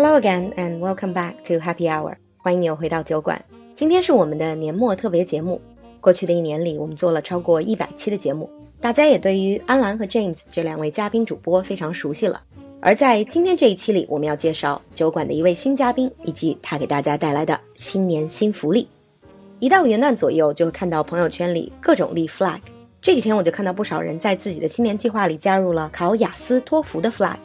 Hello again and welcome back to Happy Hour。欢迎你又回到酒馆。今天是我们的年末特别节目。过去的一年里，我们做了超过一百期的节目，大家也对于安兰和 James 这两位嘉宾主播非常熟悉了。而在今天这一期里，我们要介绍酒馆的一位新嘉宾，以及他给大家带来的新年新福利。一到元旦左右，就会看到朋友圈里各种立 flag。这几天我就看到不少人在自己的新年计划里加入了考雅思、托福的 flag。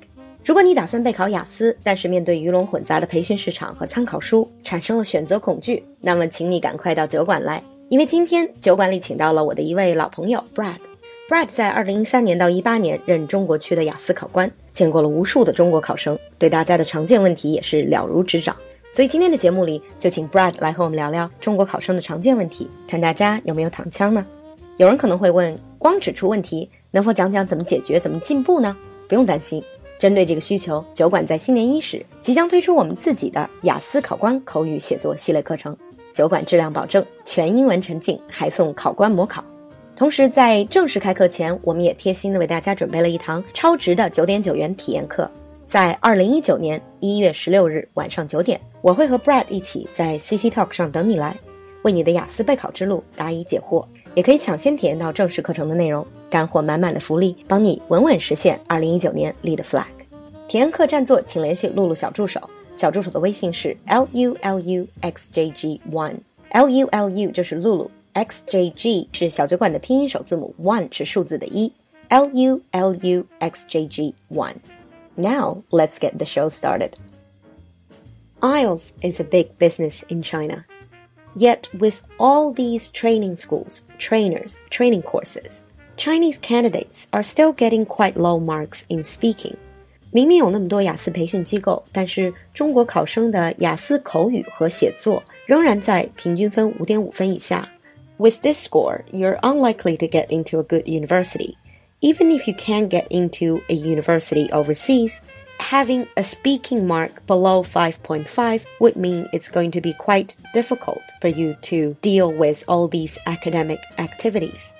如果你打算备考雅思，但是面对鱼龙混杂的培训市场和参考书产生了选择恐惧，那么请你赶快到酒馆来，因为今天酒馆里请到了我的一位老朋友 Brad。Brad 在二零一三年到一八年任中国区的雅思考官，见过了无数的中国考生，对大家的常见问题也是了如指掌。所以今天的节目里就请 Brad 来和我们聊聊中国考生的常见问题，看大家有没有躺枪呢？有人可能会问，光指出问题，能否讲讲怎么解决、怎么进步呢？不用担心。针对这个需求，酒馆在新年伊始即将推出我们自己的雅思考官口语写作系列课程。酒馆质量保证，全英文沉浸，还送考官模考。同时，在正式开课前，我们也贴心的为大家准备了一堂超值的九点九元体验课。在二零一九年一月十六日晚上九点，我会和 Brad 一起在 CC Talk 上等你来，为你的雅思备考之路答疑解惑。也可以抢先体验到正式课程的内容，干货满满的福利，帮你稳稳实现二零一九年立的 flag。体验课占座，请联系露露小助手，小助手的微信是 l u l u x j g one，l u l u 就是露露，x j g 是小酒馆的拼音首字母，one 是数字的一，l u l u x j g one。Now let's get the show started. IELTS is a big business in China. Yet, with all these training schools, trainers, training courses, Chinese candidates are still getting quite low marks in speaking. 明明有那么多雅思培训机构，但是中国考生的雅思口语和写作仍然在平均分五点五分以下。With this score, you're unlikely to get into a good university. Even if you can get into a university overseas, having a speaking mark below 5.5 would mean it's going to be quite difficult for you to deal with all these academic activities.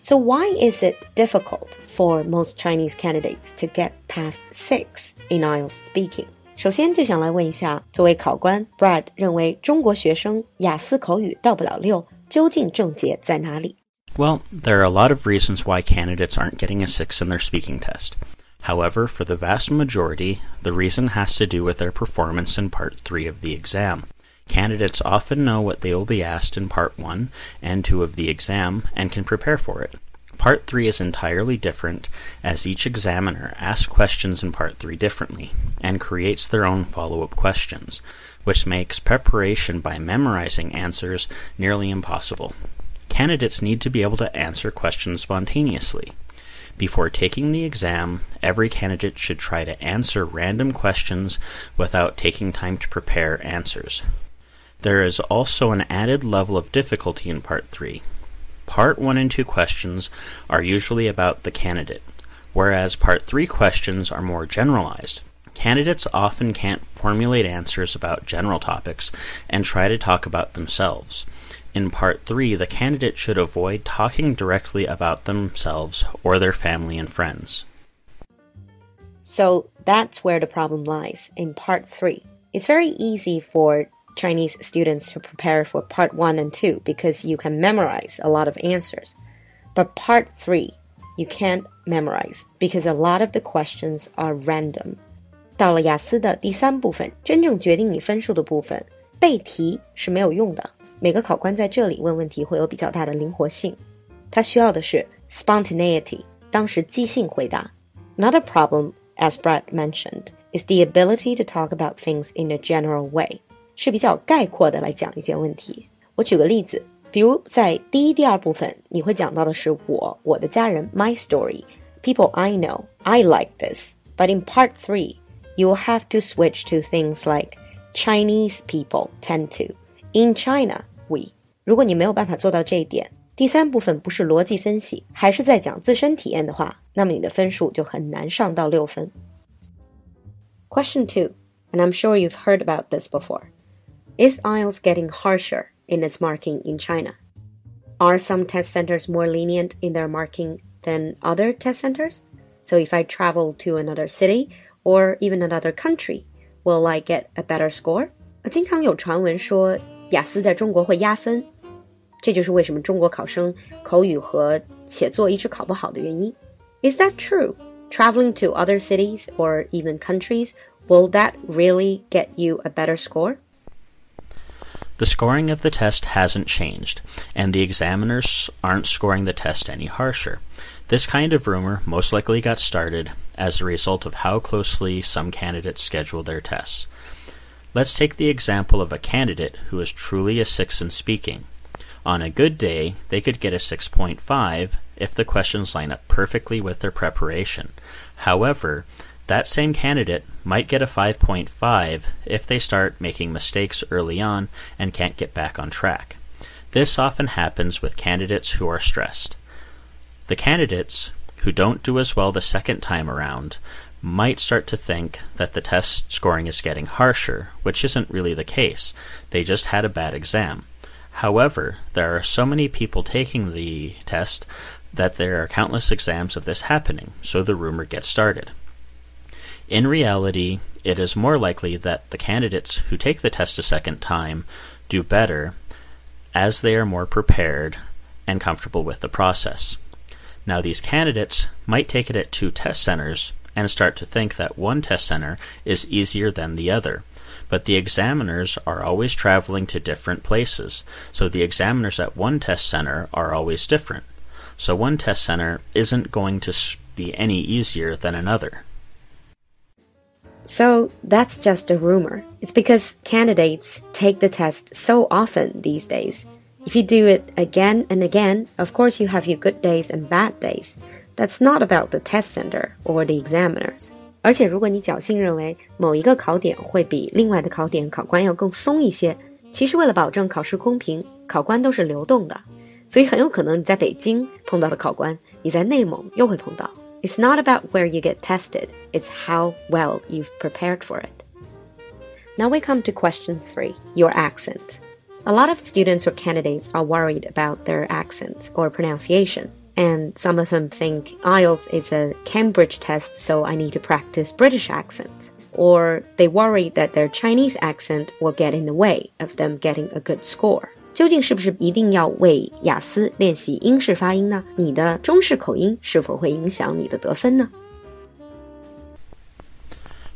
So, why is it difficult for most Chinese candidates to get past six in IELTS speaking? 首先就想来问一下，作为考官，Brad 认为中国学生雅思口语到不了六，究竟症结在哪里？Well, there are a lot of reasons why candidates aren't getting a six in their speaking test. However, for the vast majority, the reason has to do with their performance in Part 3 of the exam. Candidates often know what they will be asked in Part 1 and 2 of the exam and can prepare for it. Part 3 is entirely different, as each examiner asks questions in Part 3 differently and creates their own follow up questions, which makes preparation by memorizing answers nearly impossible. Candidates need to be able to answer questions spontaneously. Before taking the exam, every candidate should try to answer random questions without taking time to prepare answers. There is also an added level of difficulty in Part 3. Part 1 and 2 questions are usually about the candidate, whereas Part 3 questions are more generalized. Candidates often can't formulate answers about general topics and try to talk about themselves. In part 3, the candidate should avoid talking directly about themselves or their family and friends. So that's where the problem lies in part 3. It's very easy for Chinese students to prepare for part 1 and 2 because you can memorize a lot of answers. But part 3, you can't memorize because a lot of the questions are random. 到了雅思的第三部分，真正决定你分数的部分，背题是没有用的。 每个考官在这里问问题会有比较大的灵活性，他需要的是 spontaneity，当时即兴回答。Another problem, as Brad mentioned, is the ability to talk about things in a general way，是比较概括的来讲一件问题。我举个例子，比如在第一、第二部分，你会讲到的是我、我的家人，my story，people I know, I like this. But in part three, you will have to switch to things like Chinese people tend to. In China, we。如果你没有办法做到这一点，第三部分不是逻辑分析，还是在讲自身体验的话，那么你的分数就很难上到六分。Question two, and I'm sure you've heard about this before. Is IELTS getting harsher in its marking in China? Are some test centers more lenient in their marking than other test centers? So if I travel to another city or even another country, will I get a better score？经常有传闻说 雅思在中国会压分，这就是为什么中国考生口语和写作一直考不好的原因。Is that true? Traveling to other cities or even countries, will that really get you a better score? The scoring of the test hasn't changed, and the examiners aren't scoring the test any harsher. This kind of rumor most likely got started as a result of how closely some candidates schedule their tests. Let's take the example of a candidate who is truly a 6 in speaking. On a good day, they could get a 6.5 if the questions line up perfectly with their preparation. However, that same candidate might get a 5.5 if they start making mistakes early on and can't get back on track. This often happens with candidates who are stressed. The candidates who don't do as well the second time around might start to think that the test scoring is getting harsher, which isn't really the case. They just had a bad exam. However, there are so many people taking the test that there are countless exams of this happening, so the rumor gets started. In reality, it is more likely that the candidates who take the test a second time do better as they are more prepared and comfortable with the process. Now, these candidates might take it at two test centers and start to think that one test center is easier than the other. But the examiners are always traveling to different places, so the examiners at one test center are always different. So one test center isn't going to be any easier than another. So that's just a rumor. It's because candidates take the test so often these days. If you do it again and again, of course you have your good days and bad days That's not about the test center or the examiners. 而且，如果你侥幸认为某一个考点会比另外的考点考官要更松一些，其实为了保证考试公平，考官都是流动的，所以很有可能你在北京碰到的考官，你在内蒙又会碰到。It's not about where you get tested; it's how well you've prepared for it. Now we come to question three: your accent. A lot of students or candidates are worried about their accent or pronunciation and some of them think IELTS is a Cambridge test, so I need to practice British accent. Or they worry that their Chinese accent will get in the way of them getting a good score. 究竟是不是一定要为雅思练习英式发音呢？你的中式口音是否会影响你的得分呢？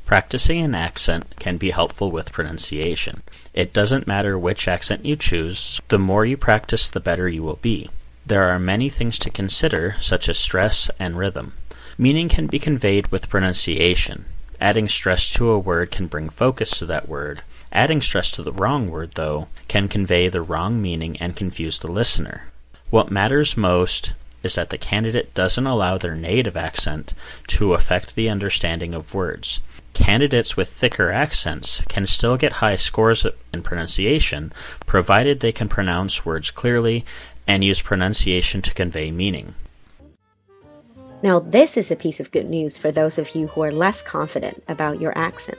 Practicing an accent can be helpful with pronunciation. It doesn't matter which accent you choose, the more you practice, the better you will be. There are many things to consider, such as stress and rhythm. Meaning can be conveyed with pronunciation. Adding stress to a word can bring focus to that word. Adding stress to the wrong word, though, can convey the wrong meaning and confuse the listener. What matters most is that the candidate doesn't allow their native accent to affect the understanding of words. Candidates with thicker accents can still get high scores in pronunciation, provided they can pronounce words clearly and use pronunciation to convey meaning. Now, this is a piece of good news for those of you who are less confident about your accent.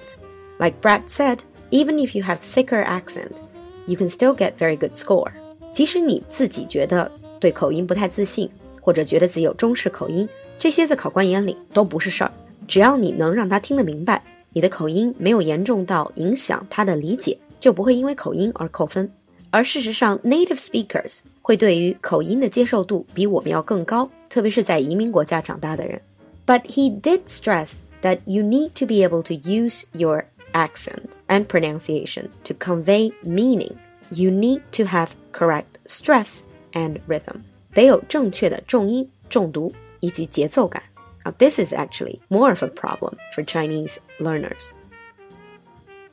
Like Brad said, even if you have thicker accent, you can still get very good score. 即使你自己觉得对口音不太自信，或者觉得自己有中式口音，这些在考官眼里都不是事儿。只要你能让他听得明白，你的口音没有严重到影响他的理解，就不会因为口音而扣分。 而事实上，native speakers 会对于口音的接受度比我们要更高，特别是在移民国家长大的人。But he did stress that you need to be able to use your accent and pronunciation to convey meaning. You need to have correct stress and rhythm. 得有正确的重音、重读以及节奏感。Now, this is actually more of a problem for Chinese learners.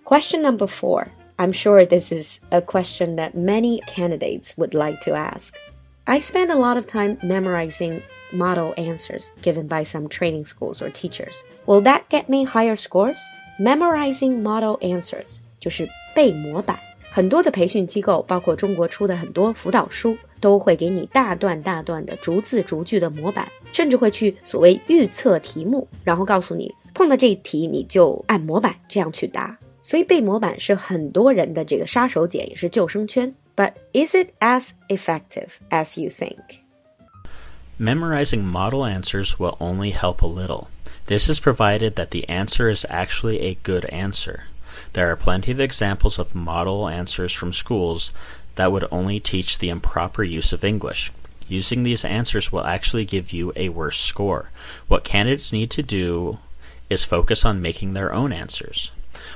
Question number four. I'm sure this is a question that many candidates would like to ask. I spend a lot of time memorizing model answers given by some training schools or teachers. Will that get me higher scores? Memorizing model answers 就是背模板。很多的培训机构，包括中国出的很多辅导书，都会给你大段大段的逐字逐句的模板，甚至会去所谓预测题目，然后告诉你碰到这一题你就按模板这样去答。 所以背模板是很多人的这个杀手锏，也是救生圈。But is it as effective as you think? Memorizing model answers will only help a little. This is provided that the answer is actually a good answer. There are plenty of examples of model answers from schools that would only teach the improper use of English. Using these answers will actually give you a worse score. What candidates need to do is focus on making their own answers.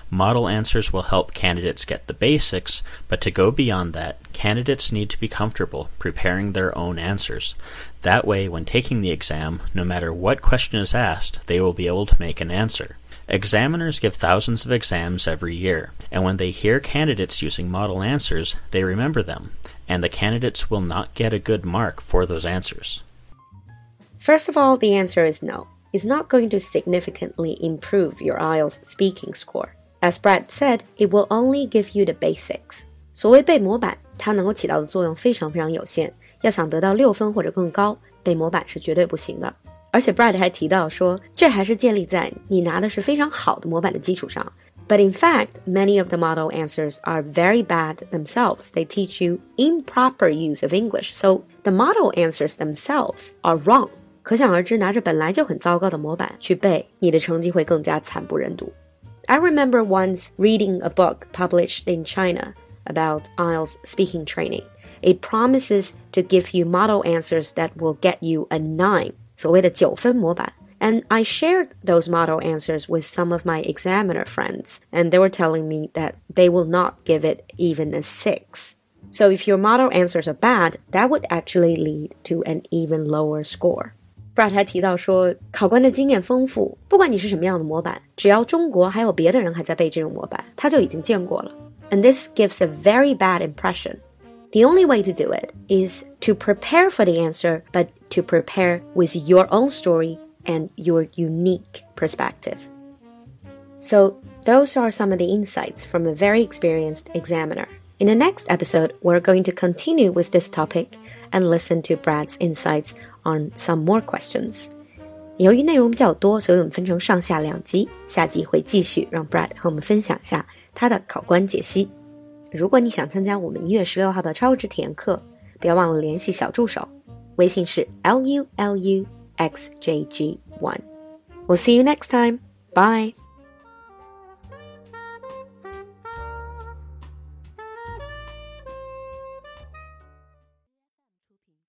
Model answers will help candidates get the basics, but to go beyond that, candidates need to be comfortable preparing their own answers. That way, when taking the exam, no matter what question is asked, they will be able to make an answer. Examiners give thousands of exams every year, and when they hear candidates using model answers, they remember them, and the candidates will not get a good mark for those answers. First of all, the answer is no. It's not going to significantly improve your IELTS speaking score. As Brad said, it will only give you the basics. 所谓背模板，它能够起到的作用非常非常有限。要想得到六分或者更高，背模板是绝对不行的。而且 Brad 还提到说，这还是建立在你拿的是非常好的模板的基础上。But in fact, many of the model answers are very bad themselves. They teach you improper use of English. So the model answers themselves are wrong. 可想而知，拿着本来就很糟糕的模板去背，你的成绩会更加惨不忍睹。 I remember once reading a book published in China about IELTS speaking training. It promises to give you model answers that will get you a nine, 所谓的九分模板. And I shared those model answers with some of my examiner friends, and they were telling me that they will not give it even a six. So if your model answers are bad, that would actually lead to an even lower score. Brad 还提到说，考官的经验丰富，不管你是什么样的模板，只要中国还有别的人还在背这种模板，他就已经见过了。And this gives a very bad impression. The only way to do it is to prepare for the answer, but to prepare with your own story and your unique perspective. So, those are some of the insights from a very experienced examiner. In the next episode, we're going to continue with this topic and listen to Brad's insights on some more questions. 由于内容比较多，所以我们分成上下两集。下集会继续让 Brad 和我们分享一下他的考官解析。如果你想参加我们一月十六号的超值体验课，不要忘了联系小助手，微信是 l u l u x j g one。We'll see you next time. Bye.